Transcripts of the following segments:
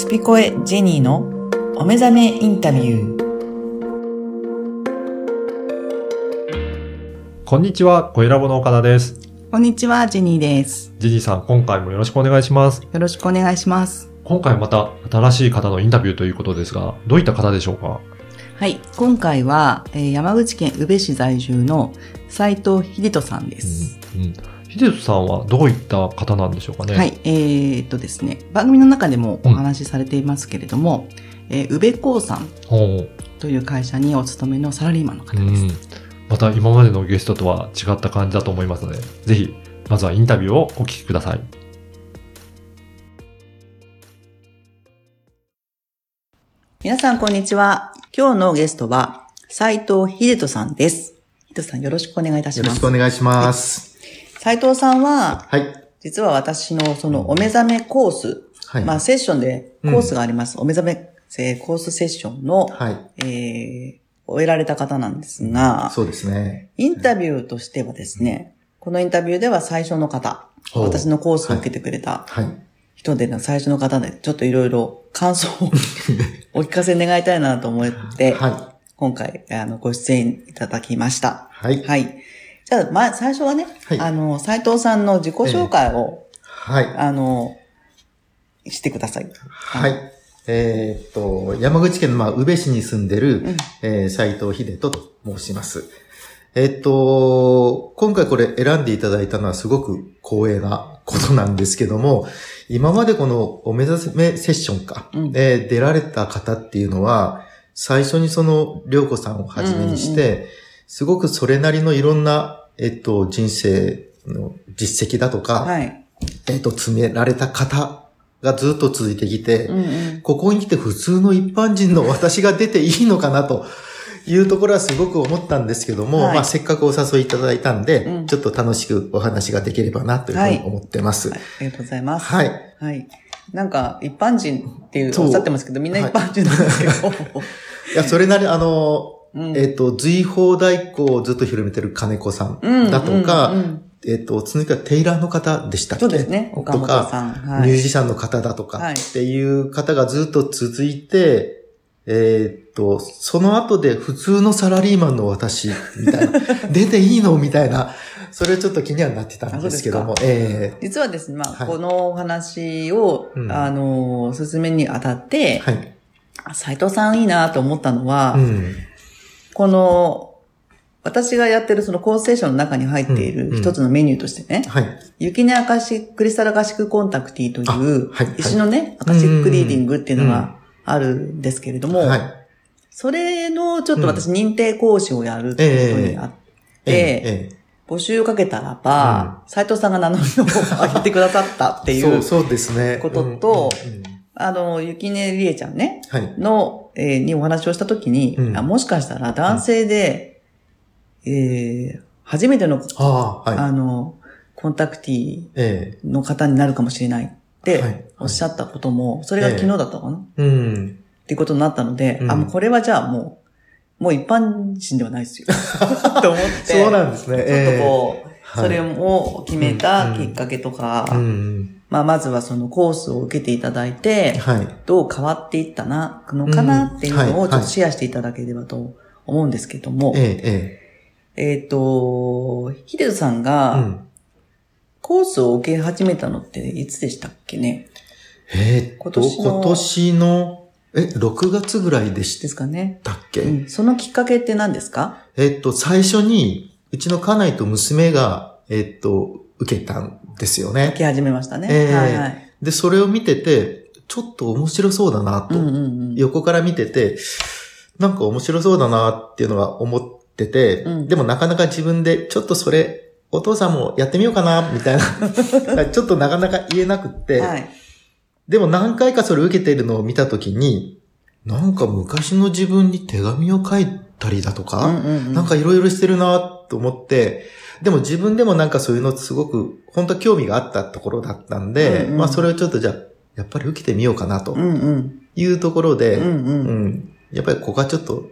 スピコエジェニーのお目覚めインタビュー。こんにちは、小ラボの岡田です。こんにちは、ジェニーです。ジジーさん、今回もよろしくお願いします。よろしくお願いします。今回また新しい方のインタビューということですが、どういった方でしょうか？はい。今回は、えー山口県宇部市在住の斉藤秀人さんです。うん。うん。秀人さんはどういった方なんでしょうかね？はい。えーっとですね、番組の中でもお話しされていますけれども、えー宇部興産ほという会社にお勤めのサラリーマンのう。方です。うん。また今までのゲストとは違った感じだと思いますので、ぜひ、まずはインタビューをお聞きください。皆さん、こんにちは。今日のゲストは、斉藤秀人さんです。秀人さん、よろしくお願いいたしますよろしく。お願いします。斉藤さんは、はい。実は私のそのお目覚めコース、はい。まあセッションでコースがあります。お目覚めえーコースセッションの、はい。えー終えられた方なんですが、そうですね。インタビューとしてはですね、このインタビューでは最初の方、私のコースを受けてくれたはい。人での最初の方で、ちょっといろいろ感想を お聞かせ願いたいなと思って、は今回、あの、ご出演いただきました。はいはい。じゃあ、まあ、最初はね、はいあの、斉藤さんの自己紹介を、はい。あの、してください。はい。えーっと、山口県の、まあ、宇部市に住んでる、えー斉藤秀人と申します。えーっと、今回これ選んでいただいたのはすごく光栄なことなんですけども、今までこのお目覚めセッションか、うんえー出られた方っていうのは、最初にその、りょうこさんをはじめにして、すごくそれなりのいろんな、えっと、人生の実績だとか、はい。えっと、積められた方がずっと続いてきて、うんうん。ここに来て普通の一般人の私が出ていいのかなというところはすごく思ったんですけども、はいまあせっかくお誘いいただいたんで、うんちょっと楽しくお話ができればなというふうに思ってます。はいありがとうございます。はい。はい。なんか、一般人っていうおっしゃってますけど、みんな一般人なんですけど。いや、それなり、あの、うんえっ、と、随宝太鼓をずっと広めてる金子さうんんだとか、うんうんえっ、と、続きはテイラーの方でしたっけそうですね。岡本とか、さん。はい。ミュージシャンの方だとかはいっていう方がずっと続いて、えーっと、その後で普通のサラリーマンの私、みたいな、出ていいのみたいな、それちょっと気にはなってたんですけども、え実はですね、まあ、はいこのお話を、うんあの、進めにあたって、えはい。藤さんいいなと思ったのは、うん。この、私がやってるそのコースセッションの中に入っていうんうんる一つのメニューとしてね、はい。雪音アカシック、クリスタルアカシックコンタクティとあいうはいはい、石のね、アカシックリーディングっていうのがあるんですけれども、はい。それのちょっと私認定講師をやるっていうことにあって、募集をかけたらば、斉藤さんが名乗りを上げてくださったっていえそうう、そうですね。こととうんうんうんあの、ゆきねりえちゃんね、はい。の、えーにお話をしたときに、うんあ、もしかしたら男性で、えー初めての、ああ、はい。あの、コンタクティえの方になるかもしれないってはいおっしゃったことも、それが昨日だったかな、っえうん。ていうことになったので、うんあ、もうこれはじゃあもう、もう一般人ではないですよ。と思って。そうなんですね。ちょっとこう、はいそれを決めたきっかけとか、うんうん。まあまずはそのコースを受けていただいて、はい。どう変わっていったな、のかなっていうのをちょっとシェアしていただければと思うんですけども、ええ、ええ。っ、と、ヒデさんがん。コースを受け始めたのっていつでしたっけね？えー今年の今年の、え、6月ぐらいでしですかね。たっけ、うん、そのきっかけって何ですか？えーっと、最初に、うちの家内と娘が、えーっと、受けたんですよね受。け始めましたね。ええはいはい。で、それを見てて、ちょっと面白そうだなと、うんうんうん。横から見てて、なんか面白そうだなっていうのは思ってて、うんでもなかなか自分で、ちょっとそれ、お父さんもやってみようかな、みたいな、ちょっとなかなか言えなくって、はい。でも何回かそれを受けているのを見たときに、なんか昔の自分に手紙を書いたりだとか、うんうんうんなんかいろいろしてるなと思って、でも自分でもなんかそういうのすごく、本当は興味があったところだったんで、うんうんまあそれをちょっとじゃあ、やっぱり受けてみようかなとうんうん。いうところで、うんうんうんやっぱりここはちょっと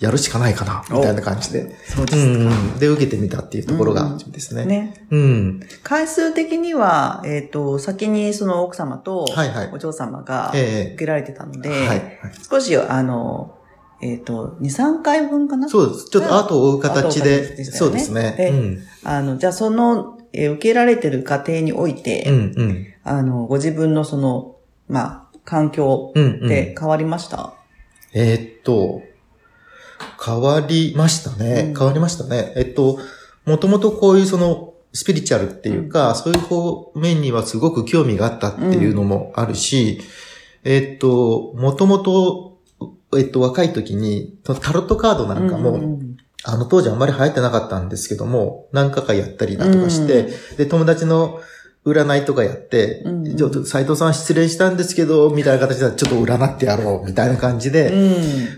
やるしかないかな、みたいな感じで。そうですうんうん。で、受けてみたっていうところがですね。ね。うん。回数的には、えっ、と、先にその奥様とはいはいお嬢様がええ受けられてたので、はい。はい少し、あの、えっ、と、2、3回分かな？そうです。ちょっと後を追う形で、でねそうですね。でうん。あの、じゃあその、えー受けられてる過程において、うんうん。あの、ご自分のその、まあ、環境うんうん。って変わりました、えーっと、変わりましたね。うん変わりましたね。えっと、もともとこういうその、スピリチュアルっていうか、そういう方面にはすごく興味があったっていうのもあるし、えっと、もともと、えっと、若い時に、タロットカードなんかも、うんうんあの当時あんまり流行ってなかったんですけども、何回かやったりだとかして、で、友達の占いとかやって、うんうんちょっと斎藤さん失礼したんですけど、みたいな形でちょっと占ってやろう、みたいな感じで、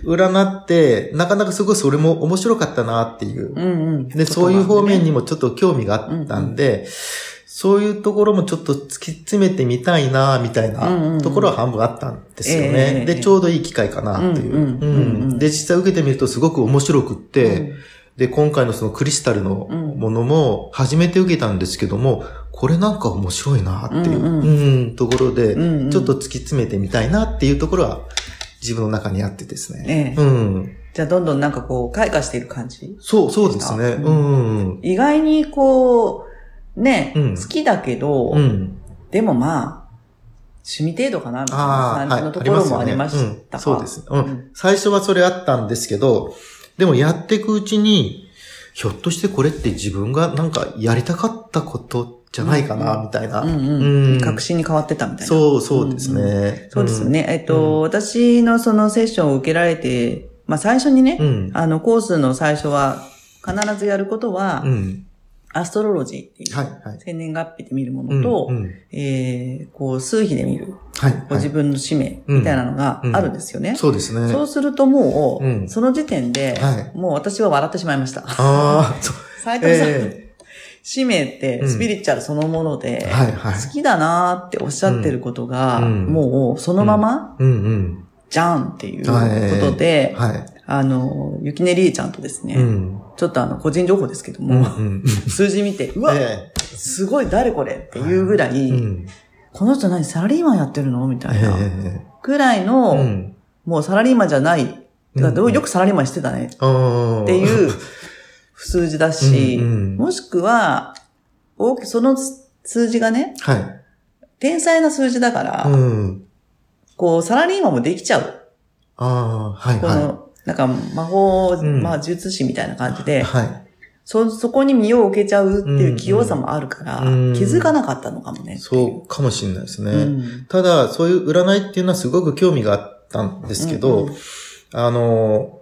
うん。占って、なかなかすごいそれも面白かったなっていう。うんうん。で、そういう方面にも。もちょっと興味があったんで、そういうところもちょっと突き詰めてみたいな、みたいなんところは半分あったんですよええね。で、ちょうどいい機会かな、という。で、実際受けてみるとすごく面白くって、で、今回のそのクリスタルのものも初めて受けたんですけども、これなんか面白いなっていう、ところで、ちょっと突き詰めてみたいなっていうところは自分の中にあってですね。ええうん。じゃあどんどんなんかこう、開花している感じそう、そうですね。ううん。意外にこう、ね、うん好きだけど、うん。でもまあ、趣味程度かな、みたいな。感じのところもありましたか、うんそうです。ううんん。最初はそれあったんですけど、でもやっていくうちに、ひょっとしてこれって自分がなんかやりたかったことじゃないかな、みたいな。確信に変わってたみたいな。そう、そうですね。うんうんそうですよね。えっと、うん私のそのセッションを受けられて、まあ最初にね、うん。あの、コースの最初は、必ずやることは、うん。アストロロジーっていう、はい、はい。生年月日で見るもうんのと、うんえー、こう、数比で見る、はい。ご自分の使命みたいなのがあるんですよね。そうですね。そうするともう、うんその時点で、はいもう私は笑ってしまいました。ああ、そう。斉藤さん、え使命ってスピリチュアルそのもので、はい、はい。好きだなーっておっしゃってることが、うんもうそのまま、うん、うん。じゃんっていうことで、はい。あの、ゆきねりえちゃんとですね、うん。ちょっとあの、個人情報ですけどうん、も、うん。数字見て、うわ、えすごい誰これっていうぐらい、えうん。この人何サラリーマンやってるのみたいな。えぐらいえの、うん。もうサラリーマンじゃない。てかうんどうよくサラリーマンしてたね。っていう数字だし、うんうんもしくは、その数字がね、はい。天才な数字だから、うん。こう、サラリーマンもできちゃう。ああ、はい、こはの、なんか魔法、んまあ、術師みたいな感じい。で、はい。そ、そこに身を置けちゃうっていう器用さもあるから、うん気づかなかったのかもね。そうかもしれないですね。うんただ、そういう占いっていうのはすごく興味があったんですけど、うんうんあの、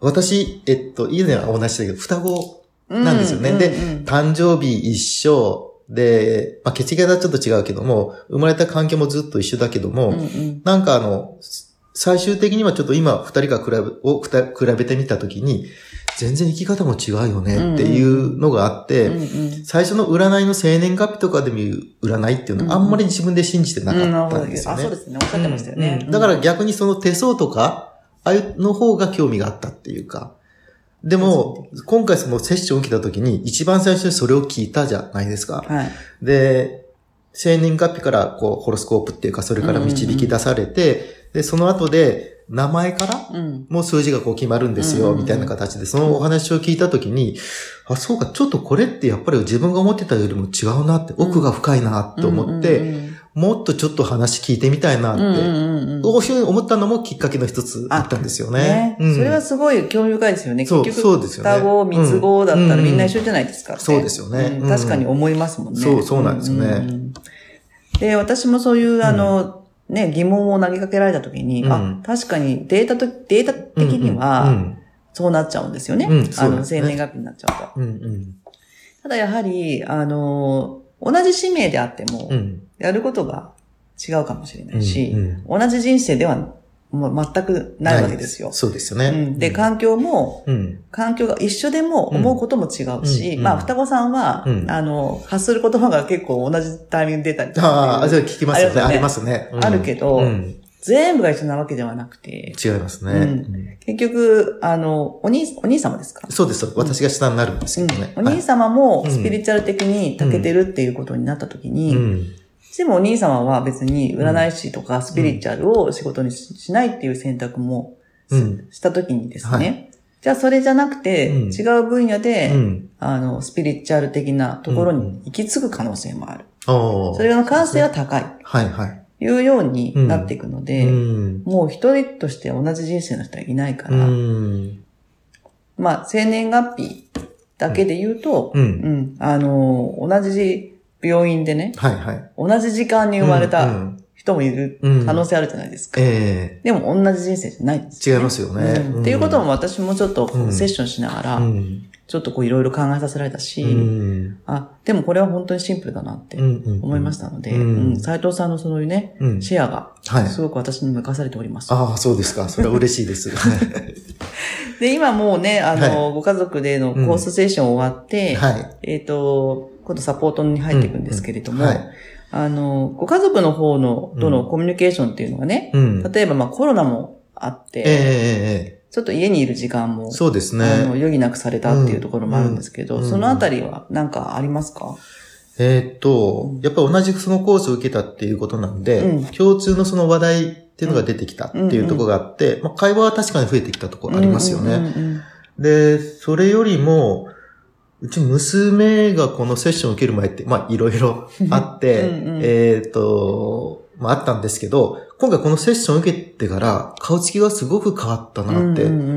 私、えっと、以前は同じだけど、双子なんですよね。で、うんうん誕生日一緒で、まあ、血液型はちょっと違うけども、生まれた環境もずっと一緒だけども、うんうんなんかあの、最終的にはちょっと今二人が比べ、を比べてみたときに、全然生き方も違うよねっていうのがあって、最初の占いの生年月日とかで見る占いっていうのはあんまり自分で信じてなかったんですよね。あ、そうですね。おっしゃってましたよね。うんだから逆にその手相とか、ああいうの方が興味があったっていうか。でも、今回そのセッションを受けた時に一番最初にそれを聞いたじゃないですか。はい。で、生年月日からこう、ホロスコープっていうか、それから導き出されて、で、その後で、名前からうん。ももう数字がこう決まるんですよ、みたいな形で、そのお話を聞いたときに、あ、そうか、ちょっとこれってやっぱり自分が思ってたよりも違うなって、奥が深いなって思って、もっとちょっと話聞いてみたいなって、思ったのもきっかけの一つだったんですよね。うん。それはすごい興味深いですよね。そう結局、そうですよね。双子、三つ子だったうんらみんな一緒じゃないですか、そうですよね。確かに思いますもんね。そうそうなんですよね。で、私もそういう、あの、ね、疑問を投げかけられたときに、うん。あ、確かにデータと、データ的にうは、んそうなっちゃうんですよね。うんそあの、うですね生年月日になっちゃうと。うんうん。ただやはり、あの、同じ使命であってもう、ん。やることが違うかもしれないし、うん。同じ人生ではもう全くないわけですよ。そうですよね。うん、で、環境も、うん。環境が一緒でも思うことも違うし、うん。うん。まあ、双子さんは、うん。あの、発する言葉が結構同じタイミングで出たりとかああ、それ聞きますよね。ありますね。うん。あるけどうん。全部が一緒なわけではなくて、違いますね。結局、あの、お兄、お兄様ですか？そうです。私が下になるんですけどね。お兄様もはい。スピリチュアル的に長けてるっていうことになった時に、うん。でもお兄様は別に占い師とかスピリチュアルを仕事にししないっていう選択もし,、うんた時にですね、はいじゃあそれじゃなくて、うん違う分野で、うん。あの、スピリチュアル的なところに行き継ぐ可能性もある。それの感性は高い。はいはい。いうようになっていくので、うん。もう一人として同じ人生の人はいないから、うん。まあ、生年月日だけで言うと、うんうんあの、同じ病院でね、はいはい。同じ時間に生まれうたん人もいるうん可能性あるじゃないですか。えでも同じ人生じゃないんですえよ、違いますよね。うんっていうことも私もちょっとセッションしながら、うん。ちょっとこういろいろ考えさせられたし、うん。あ、でもこれは本当にシンプルだなってうん。思いましたので、うんうん斉藤さんのそのね、うん。シェアがはい。すごく私にも生かされております。ああ、そうですか。それは嬉しいです。で、今もうね、あの、はご家族でのコースセッション終わって、はい。えっ、と、今度サポートに入っていくんですけれども、うんはい。あの、ご家族の方の、とのうんコミュニケーションっていうのはね、うん。例えばまあコロナもあって、ええええちょっと家にいる時間も、そうですあの、ね。余儀なくされたっていうところもあるんですけど、うんうん。そのあたりは何かありますか？えーっと、やっぱり同じそのコースを受けたっていうことなんで、うん。共通のその話題っていうのが出てきたっていうところがあって、まあ、会話は確かに増えてきたところありますよね。うんうんうん。で、それよりも、うち娘がこのセッションを受ける前って、まあいろいろあって、うんうん。えーっと、まああったんですけど、今回このセッションを受けてから顔つきがすごく変わったなって、うんうん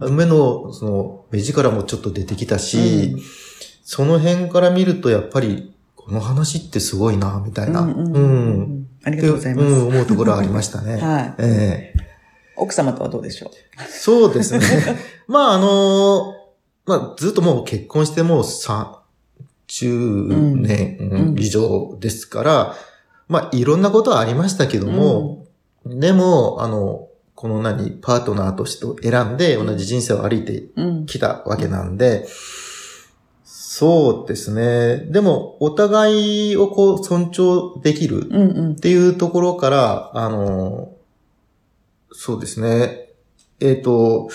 うん目のその目力もちょっと出てきたし、うん。その辺から見るとやっぱりこの話ってすごいな、みたいな。うんうんうんうん。ありがとうございます。うん、思うところはありましたね。はい。ええ奥様とはどうでしょそうですね。まああのまあずっともう結婚してもう30年うん以上ですから、まあいろんなことはありましたけども、でも、あの、この何、パートナーとして選んで同じ人生を歩いて。きたわけなんで、そうですね。でも、お互いをこう尊重できるっ。ていうところから、あの、そうですね。えっ、と、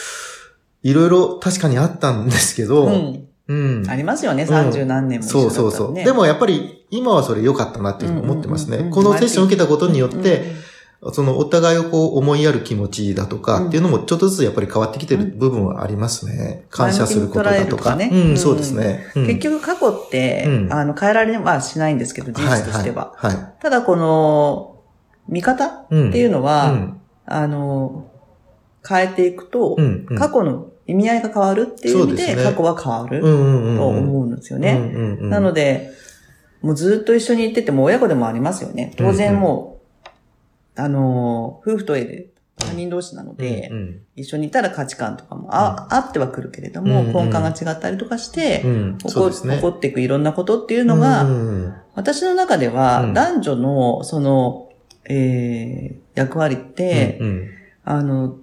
いろいろ確かにあったんですけど、うん。うん。ありますよね、三十何年もね。そうそうそう。でもやっぱり今はそれ良かったなっていうふうに思ってますね。このセッションを受けたことによっうんて、そのお互いをこう思いやる気持ちだとかっていうのもちょっとずつやっぱり変わってきてる部分はありますね。感謝することだとか。ねうん、そうですね。うん結局過去って、うんあの、変えられはしないんですけど、事実としては。はい、はい。はいただこの、見方ってうんいうのは、うんあの、変えていくと、過去の意味合いが変わるっていう意味で、過去は変わるうんうんうんと思うんですよね。うんうんうんなので、もうずっと一緒に行ってても親子でもありますよね。当然もう、あの、夫婦とで他人同士なので、うん一緒にいたら価値観とかもあ,、あってはくるけれども、うんうん。根幹が違ったりとかして、うん。うん起こね。起こっていくいろんなことっていうのが、うんうん。私の中では、うん。男女の、その、えー、役割って、うんうん。あの、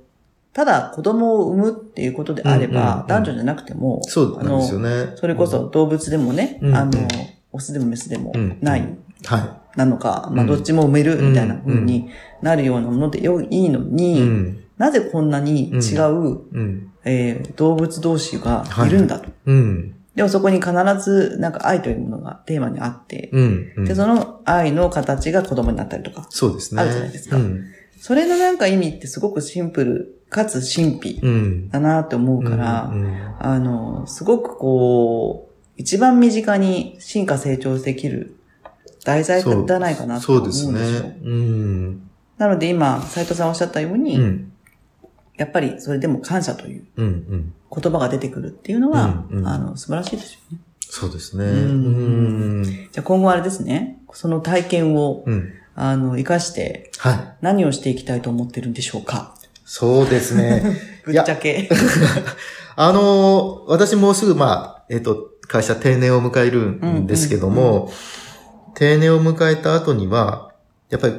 ただ子供を産むっていうことであれば、男女じゃなくても、そうなんですよね。それこそ動物でもね、うんあの、オスでもメスでもうんない、はなのか、まあうんどっちも産めるみたいな風になるようなものでよいいのい。に、うん。なぜこんなに違う、うん。えー動物同士がいるんだと。うん。でもそこに必ずなんか愛というものがテーマにあって、で、その愛の形が子供になったりとか、そうですね。あるじゃないですかうん。それのなんか意味ってすごくシンプル、かつ神秘うん。だなって思うから、うんうんあの、すごくこう、一番身近に進化成長できる題材そうじゃないかなとそう思うんですよ。ですね。うん。なので今、斉藤さんおっしゃったように、うん。やっぱりそれでも感謝といううん。うん。言葉が出てくるっていうのは、うんうんあの、素晴らしいですよね。そうですね。ううんん。じゃあ今後あれですね、その体験を、うん。あの、活かしてはい。何をしていきたいと思ってるんでしょうか？そうですね。ぶっちゃけ。あのー私もうすぐ、まあ、えっ、と、会社定年を迎えるんですけども、定年を迎えた後には、やっぱり、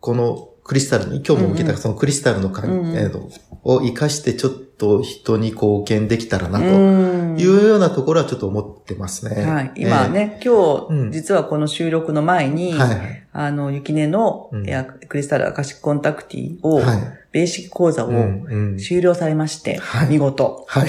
このクリスタルに、今日も受けたそのクリスタルの関うんうんえーとを活かしてちょっと人に貢献できたらなとうんいうようなところはちょっと思ってますね。はい。今ね、今うん日、実はこの収録の前に、えー。はいはい。あの、ゆきねのクリスタルアカシックコンタクティを、はい。ベーシック講座を終了されまして、はい見事、はい。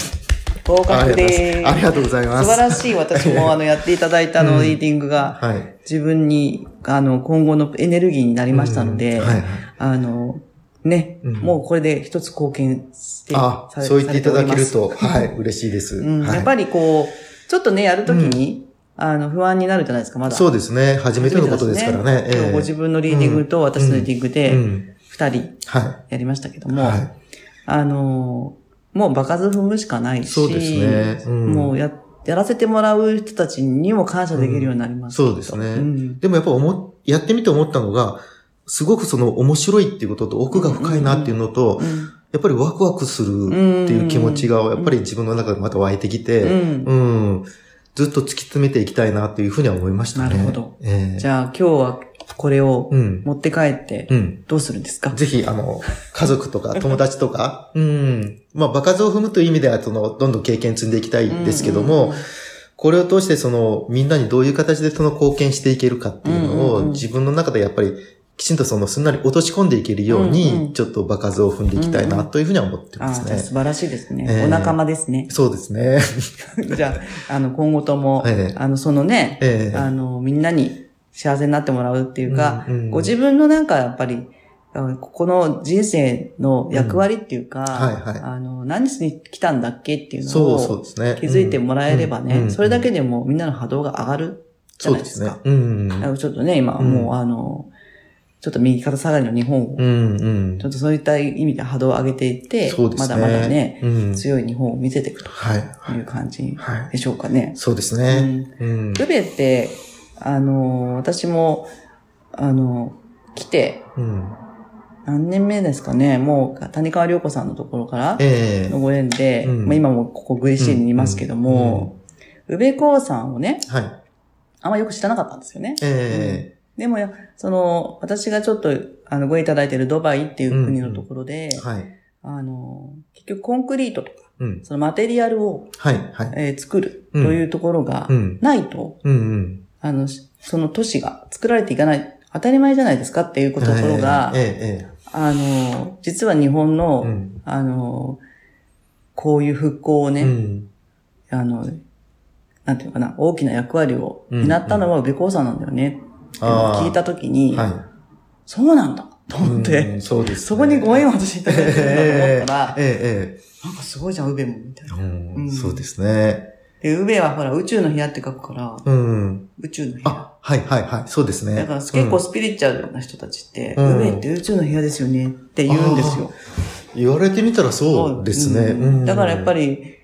合格でありがとうございます。素晴らしい私もあの、やっていただいたあの、うんリーディングが、はい。自分に、あの、今後のエネルギーになりましたので、うんはいはい。あの、ね、うんもうこれで一つ貢献してあ、そう言っていただけると、はい、嬉しいです。うんはいやっぱりこう、ちょっとね、やるときに、あの、不安になるじゃないですか、まだ。そうですね。初めてのことですからね。初めてだし今日ご自分のリーディングと私のリーディングうで、ん。二人はやりましたけどい。も、はい。あの、もう場数踏むしかないし、そうですね。うん。もうや、やらせてもらう人たちにも感謝できるようになります、そうですね。うん。でもやっぱ思っ、やってみて思ったのが、すごくその面白いっていうことと奥が深いなっていうのと、うんやっぱりワクワクするっていう気持ちが、やっぱり自分の中でまた湧いてきて、うん。うん。ずっと突き詰めていきたいなっていうふうには思いましたね。なるほど。ええ。じゃあ今日はこれをうん。持って帰ってうん。どうするんですか、ぜひ、あの、家族とか 友達とか、うん。まあ、場数を踏むという意味では、その、どんどん経験積んでいきたいですけども、うんうんこれを通して、その、みんなにどういう形でその貢献していけるかっていうのを、うんうんうん自分の中でやっぱり、きちんとその、すんなり落とし込んでいけるように、うんうんちょっと場数を踏んでいきたいな、というふうには思ってますね。じゃあ素晴らしいですね。ええお仲間ですね。そうですね。じゃあ、あの、今後とも、ええあの、そのね、ええあの、みんなに幸せになってもらうっていうか、うんうんご自分のなんかやっぱり、ここの人生の役割っていうか、はいはいあの、何しに来たんだっけっていうのそうそうを。気づいてもらえればね、うんうんそれだけでもみんなの波動が上がるじゃないですか。そうですね。うん。ちょっとね、今、うんもうあの、ちょっと右肩下がりの日本を、うんうんちょっとそういった意味で波動を上げていって、ね。まだまだね、うん、強い日本を見せていくとはい。いう感じはい。でしょうかね。そうですね。うん。ルベって、あの、私も、あの、来て、うん。何年目ですかね、もう谷川良子さんのところからええのご縁で、うんまあ、今もここグリシーにいますけども、宇部興さんをね、はい。あんまよく知らなかったんですよね。えでもや、その、私がちょっと、あの、ご縁いただいているドバイっていう国のところで、えはい。あの、結局コンクリートとか、うん。そのマテリアルを、はい。はい。えー作るとうんいうところがうん。ないと、うんうん。あの、しその都市が作られていかない、当たり前じゃないですかっていうことところが、えええあの、実は日本の、えうん。あの、こういう復興をね、うん。あの、なんていうのかな、大きな役割を担ったのは宇部興産なんだよね、って聞いたときに、はい。そうなんだと思って、うんそうですね。そこにご縁を私いただいてるんだと思ったら、えええなんかすごいじゃん、宇部も、みたいな。うんそうですね。で、宇部はほら、宇宙の部屋って書くから、うん。宇宙の部屋。あ、はいはいはい。そうですね。だから結構スピリチュアルな人たちって、うん宇部って宇宙の部屋ですよねって言うんですよ。うん言われてみたらそうですね。うんうんだからやっぱ、り、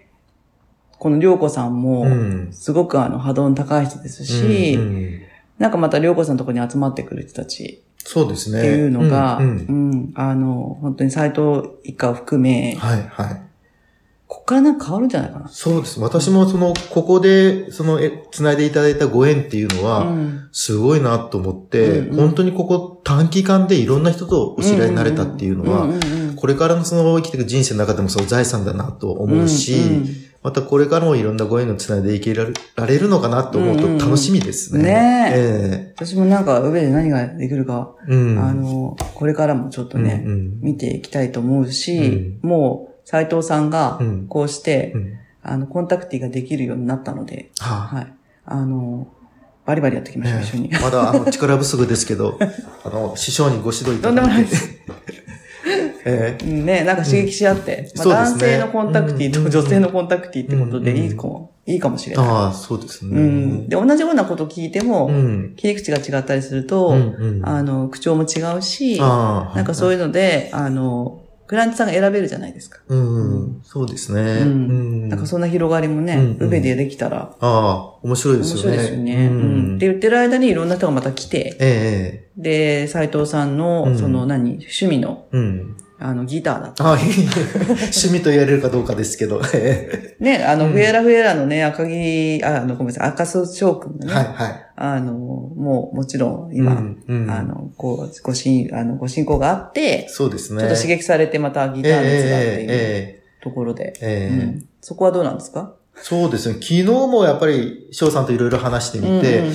この涼子さんもう、ん。すごくあの波動の高い人ですし、うんうんなんかまた涼子さんのところに集まってくる人たちそうですね。っていうのが、ううんんあの、本当に斎藤一家を含め、はいはい。こっからなんか変わるんじゃないかな。そうです。私もその、ここで、その、え、繋いでいただいたご縁っていうのは、うん。すごいなと思って、うんうん。本当にここ短期間でいろんな人とお知り合いになれたっていうのは、うんうんうんこれからのその生きていく人生の中でもその財産だなと思うし、うんうんまたこれからもいろんなご縁を繋いでいけられられるのかなと思うと楽しみですね。ねえ。私もなんか上で何ができるか、えうん。あの、これからもちょっとね、うんうん。見ていきたいと思うし、もう斎藤さんがうんこうして、うんあの、コンタクティができるようになったので、はい。あの、バリバリやっていきましょう、一緒に。ねまだあの力不足ですけど、あの、師匠にご指導いたとんでもだて。ないいです。ええうんね、なんか刺激し合って、まあ、男性のコンタクティうんと女性のコンタクティってことでうんいいかも、いいかもしれない。ああ、そうですね。うん。で、同じようなこと聞いても、うん。切り口が違ったりすると、あの、口調も違うし、なんかそういうので、あの、クライアントさんが選べるじゃないですか。うん、そうですね。ううんん。なんかそんな広がりもね、うベでできたら、ああ、面白いで面すよね。白いですよね。うん。って言ってる間にいろんな人がまた来て、ええで、斎藤さんの、うんその何、趣味の、ええうん。あの、ギターだった。趣味と言われるかどうかですけど。えね、あの、うん。フエラフエラのね、赤木、ああの、ごめんなさい、赤楚翔くんがね、えはい、はい。あの、もう、もちろん、今、うんうん。あの、こう、ご進、あの、ご進行があって、そうですね。ちょっと刺激されてまたギター熱がっていうええところで、ええ。ええうん。そこはどうなんですか？そうですね。昨日もやっぱり翔さんといろいろ話してみて、うんうん。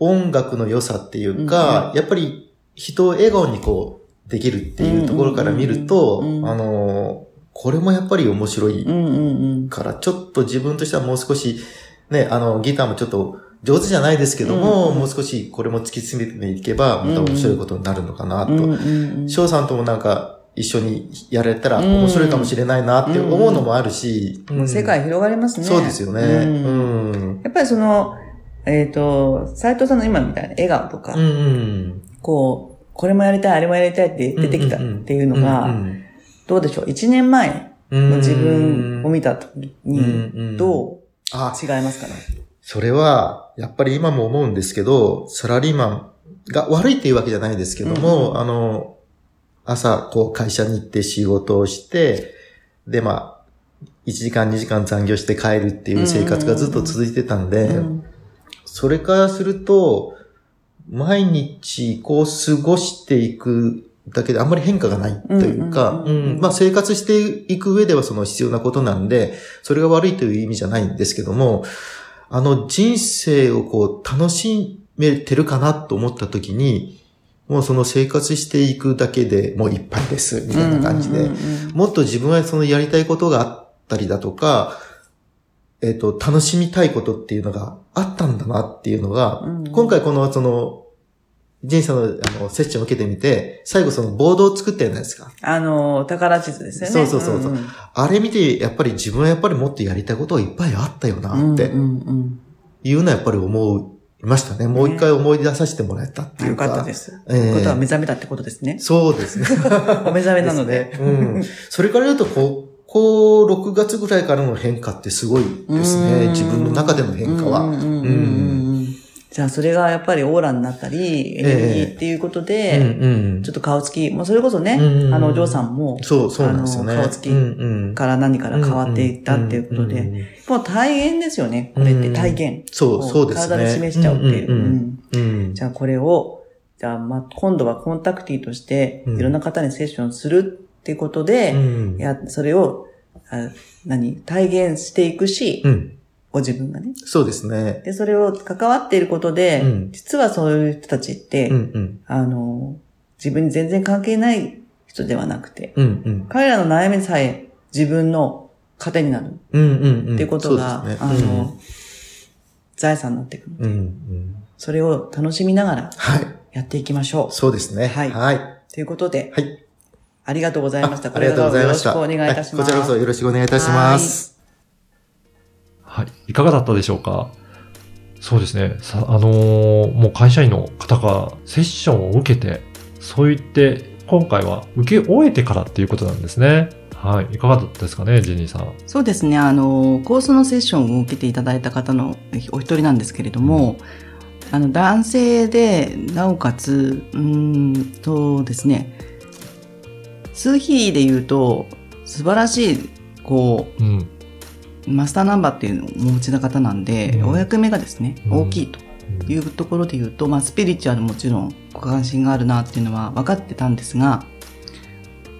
音楽の良さっていうか、やっぱり人を笑顔にこう、できるっていうところから見ると、あの、これもやっぱり面白い。から、ちょっと自分としてはもう少し、ね、あの、ギターもちょっと上手じゃないですけども、もう少しこれも突き詰めていけば、また面白いことになるのかなと。翔さんともなんか、一緒にやれたらうん面白いかもしれないなって思うのもあるし、世界広がりますね。そうですよね。うんうん。やっぱりその、えっ、と、斎藤さんの今みたいな笑顔とか、うんうん。こう、これもやりたい、あれもやりたいって出てきたっていうのが、うんどうでしょう？一年前うんの自分を見た時に、どあう違いますかね？それは、やっぱり今も思うんですけど、サラリーマンが悪いっていうわけじゃないですけども、うんうん。あの、朝、こう、会社に行って仕事をして、で、まあ、1時間2時間残業して帰るっていう生活がずっと続いてたんで、うん。それからすると、毎日こう過ごしていくだけであんまり変化がないというか、まあ生活していく上ではその必要なことなんで、それが悪いという意味じゃないんですけども、あの人生をこう楽しめてるかなと思った時に、もうその生活していくだけでもういっぱいです、みたいな感じで、もっと自分はそのやりたいことがあったりだとか、えっ、と、楽しみたいことっていうのがあったんだなっていうのが、うんうん今回この、その、ジンさんのあのセッションを受けてみて、最後そのボードを作ったじゃないですか。あの、宝地図ですよね。そうそうそうそうんんあれ見て、やっぱり自分はやっぱりもっとやりたいことがいっぱいあったよなっていうのはやっぱり思いましたね。もう一回思い出させてもらえたっていうか。かったです。ええということは目覚めたってことですね。そうですね。お目覚めなので。すねうん。それから言うと、ここ6月ぐらいからの変化ってすごいですね。うん。自分の中での変化は。じゃあ、それがやっぱりオーラになったり、エネルギーっていうことで、ちょっと顔つき、もうそれこそね、あの、お嬢さんも、そう、そうなんですよね。顔つきから何から変わっていったっていうことで、もう体現ですよね、これって体現。そう、そうですね。体で示しちゃうっていう。じゃあ、これを、じゃあ、まあ、今度はコンタクティとして、うん。いろんな方にセッションするっていうことで、うんや、それを、あ何？体現していくし、うんご自分がね。そうですね。で、それを関わっていることで、うん実はそういう人たちって、うんうん。あの、自分に全然関係ない人ではなくて、うんうん。彼らの悩みさえ自分の糧になる。っていうことが、あの、財産になっていくので、うんうんうん。それを楽しみながらはい。やっていきましょう。そうですね。はいはい。ということで、はい。ありがとうございました。あありがとうございました。よろしくお願いいたします。はこちらこそよろしくお願いいたします。はい。いかがだったでしょうか？そうですね。さ、あのーもう会社員の方がセッションを受けて、そう言って、今回は受け終えてからっていうことなんですね。はい。いかがだったですかね、ジェニーさん。そうですね。あの、コースのセッションを受けていただいた方のお一人なんですけれども、あの、男性で、なおかつ、うーんとですね、数比で言うと、素晴らしい、こうん。う、マスターナンバーっていうのをお持ちな方なんで、うん。お役目がですね、うん。大きいというところで言うと、まあ、スピリチュアルもちろんご関心があるなっていうのは分かってたんですが、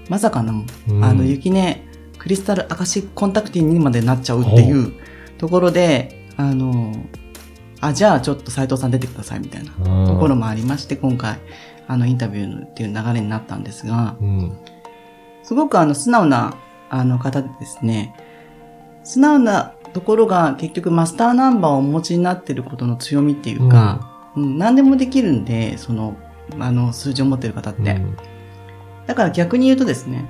まさかの、うん。あの、雪音クリスタルアカシックコンタクティにまでなっちゃうっていうところで、あの、あ、じゃあちょっと斉藤さん出てくださいみたいなところもありまして、今回、あの、インタビューっていう流れになったんですが、うん。すごくあの、素直な、あの方でですね、素直なところが結局マスターナンバーをお持ちになっていることの強みっていうか、うん何でもできるんで、その、あの、数字を持ってる方って。うんだから逆に言うとですね、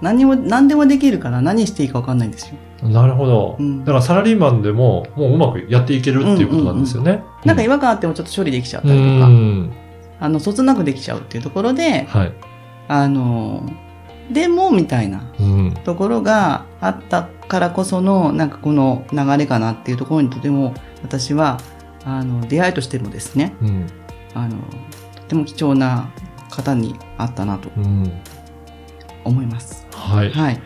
何も、何でもできるから何していいか分かんないんですよ。なるほど。うんだからサラリーマンでも、もううまくやっていけるっていうことなんですよね。なんか違和感あってもちょっと処理できちゃったうりとか、ん。あの、そつなくできちゃうっていうところで、はい。あの、でもみたいなところがあったからこそのなんかこの流れかなっていうところにとても私はあの出会いとしてもですね、うん、あのとても貴重な方にあったなと思います。うん、はい、はい、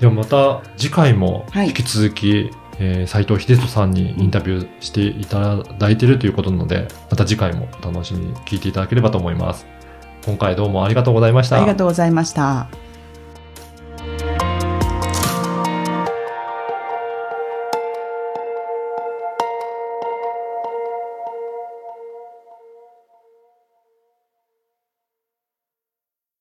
ではまた次回も引き続き、はい、えー、藤秀人さんにインタビューしていただいているということなので、また次回もお楽しみに聞いていただければと思います。今回どうもありがとうございました。ありがとうございました。